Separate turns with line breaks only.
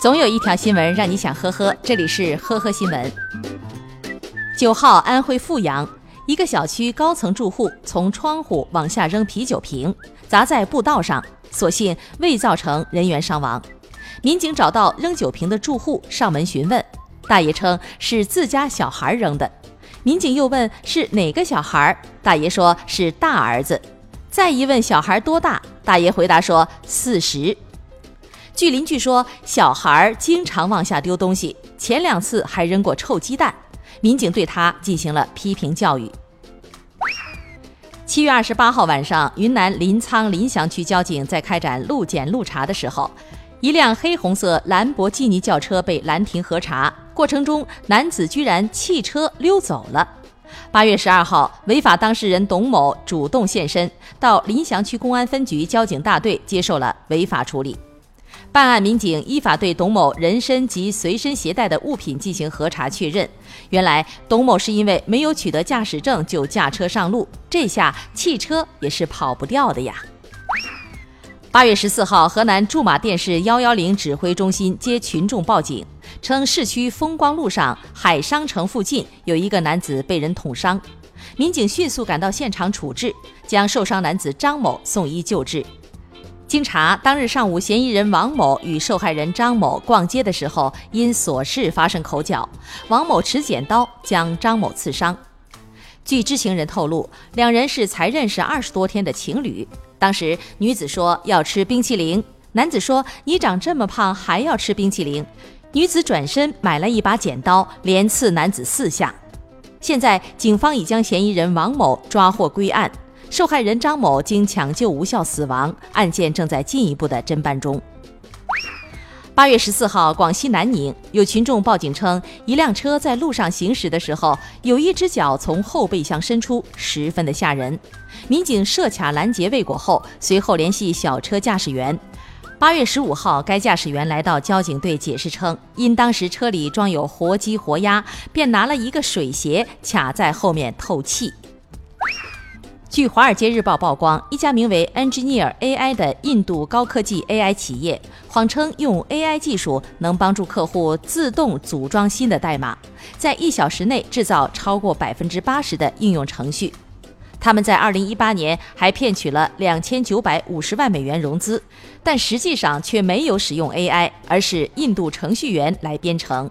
总有一条新闻让你想呵呵，这里是呵呵新闻。九号，安徽阜阳一个小区高层住户从窗户往下扔啤酒瓶，砸在步道上，所幸未造成人员伤亡。民警找到扔酒瓶的住户，上门询问，大爷称是自家小孩扔的。民警又问是哪个小孩，大爷说是大儿子。再一问小孩多大，大爷回答说四十。据邻居说，小孩经常往下丢东西，前两次还扔过臭鸡蛋。民警对他进行了批评教育。七月二十八号晚上，云南临沧临翔区交警在开展路检路查的时候，一辆黑红色兰博基尼轿车被拦停核查，过程中男子居然弃车溜走了。八月十二号，违法当事人董某主动现身，到临翔区公安分局交警大队接受了违法处理。办案民警依法对董某人身及随身携带的物品进行核查确认。原来，董某是因为没有取得驾驶证就驾车上路，这下汽车也是跑不掉的呀。八月十四号，河南驻马店市幺幺零指挥中心接群众报警，称市区风光路上海商城附近有一个男子被人捅伤。民警迅速赶到现场处置，将受伤男子张某送医救治。经查，当日上午，嫌疑人王某与受害人张某逛街的时候，因琐事发生口角，王某持剪刀将张某刺伤。据知情人透露，两人是才认识二十多天的情侣。当时女子说要吃冰淇淋，男子说你长这么胖还要吃冰淇淋。女子转身买了一把剪刀，连刺男子四下。现在警方已将嫌疑人王某抓获归案。受害人张某经抢救无效死亡，案件正在进一步的侦办中。八月十四号，广西南宁有群众报警称，一辆车在路上行驶的时候，有一只脚从后备箱伸出，十分的吓人。民警设卡拦截未果后，随后联系小车驾驶员。八月十五号，该驾驶员来到交警队解释称，因当时车里装有活鸡活鸭，便拿了一个水鞋卡在后面透气。据《华尔街日报》曝光，一家名为 Engineer AI 的印度高科技 AI 企业，谎称用 AI 技术能帮助客户自动组装新的代码，在一小时内制造超过百分之八十的应用程序。他们在二零一八年还骗取了两千九百五十万美元融资，但实际上却没有使用 AI，而是印度程序员来编程。